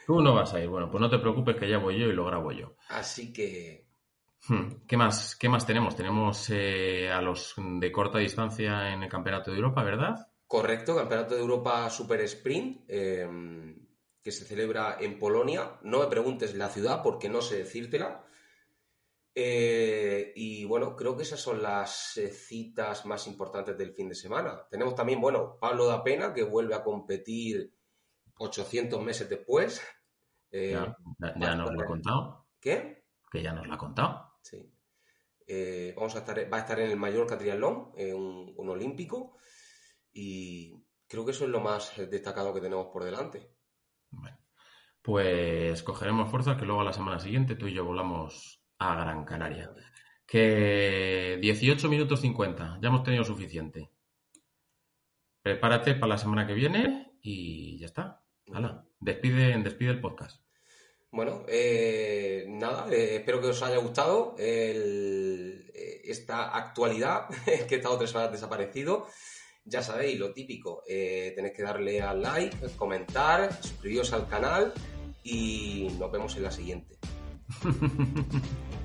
Tú no vas a ir. Bueno, pues no te preocupes que ya voy yo y lo grabo yo. Así que... Hmm, ¿Qué más, qué más tenemos? Tenemos eh, a los de corta distancia en el Campeonato de Europa, ¿verdad? Correcto, Campeonato de Europa Super Sprint, em, que se celebra en Polonia. No me preguntes la ciudad porque no sé decírtela. Eh, y bueno, creo que esas son las eh, citas más importantes del fin de semana. Tenemos también, bueno, Pablo da Pena, que vuelve a competir 800 meses después. Eh, ya, nos lo he contado. ¿Qué? que ya nos la ha contado. Sí. Vamos a estar, va a estar en el Mallorca Triatlón, un, un olímpico, y creo que eso es lo más destacado que tenemos por delante. Bueno, pues cogeremos fuerzas que luego a la semana siguiente tú y yo volamos a Gran Canaria. Que 18 minutos 50, ya hemos tenido suficiente. Prepárate para la semana que viene y ya está. Hala, despide, despide el podcast. Bueno, eh, nada, eh, espero que os haya gustado eh, esta actualidad, <laughs> que he estado tres horas desaparecido. Ya sabéis, lo típico, tenéis que darle al like, comentar, suscribiros al canal y nos vemos en la siguiente.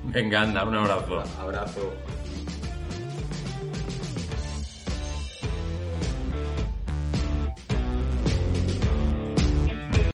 Venga, anda, un abrazo. Abrazo.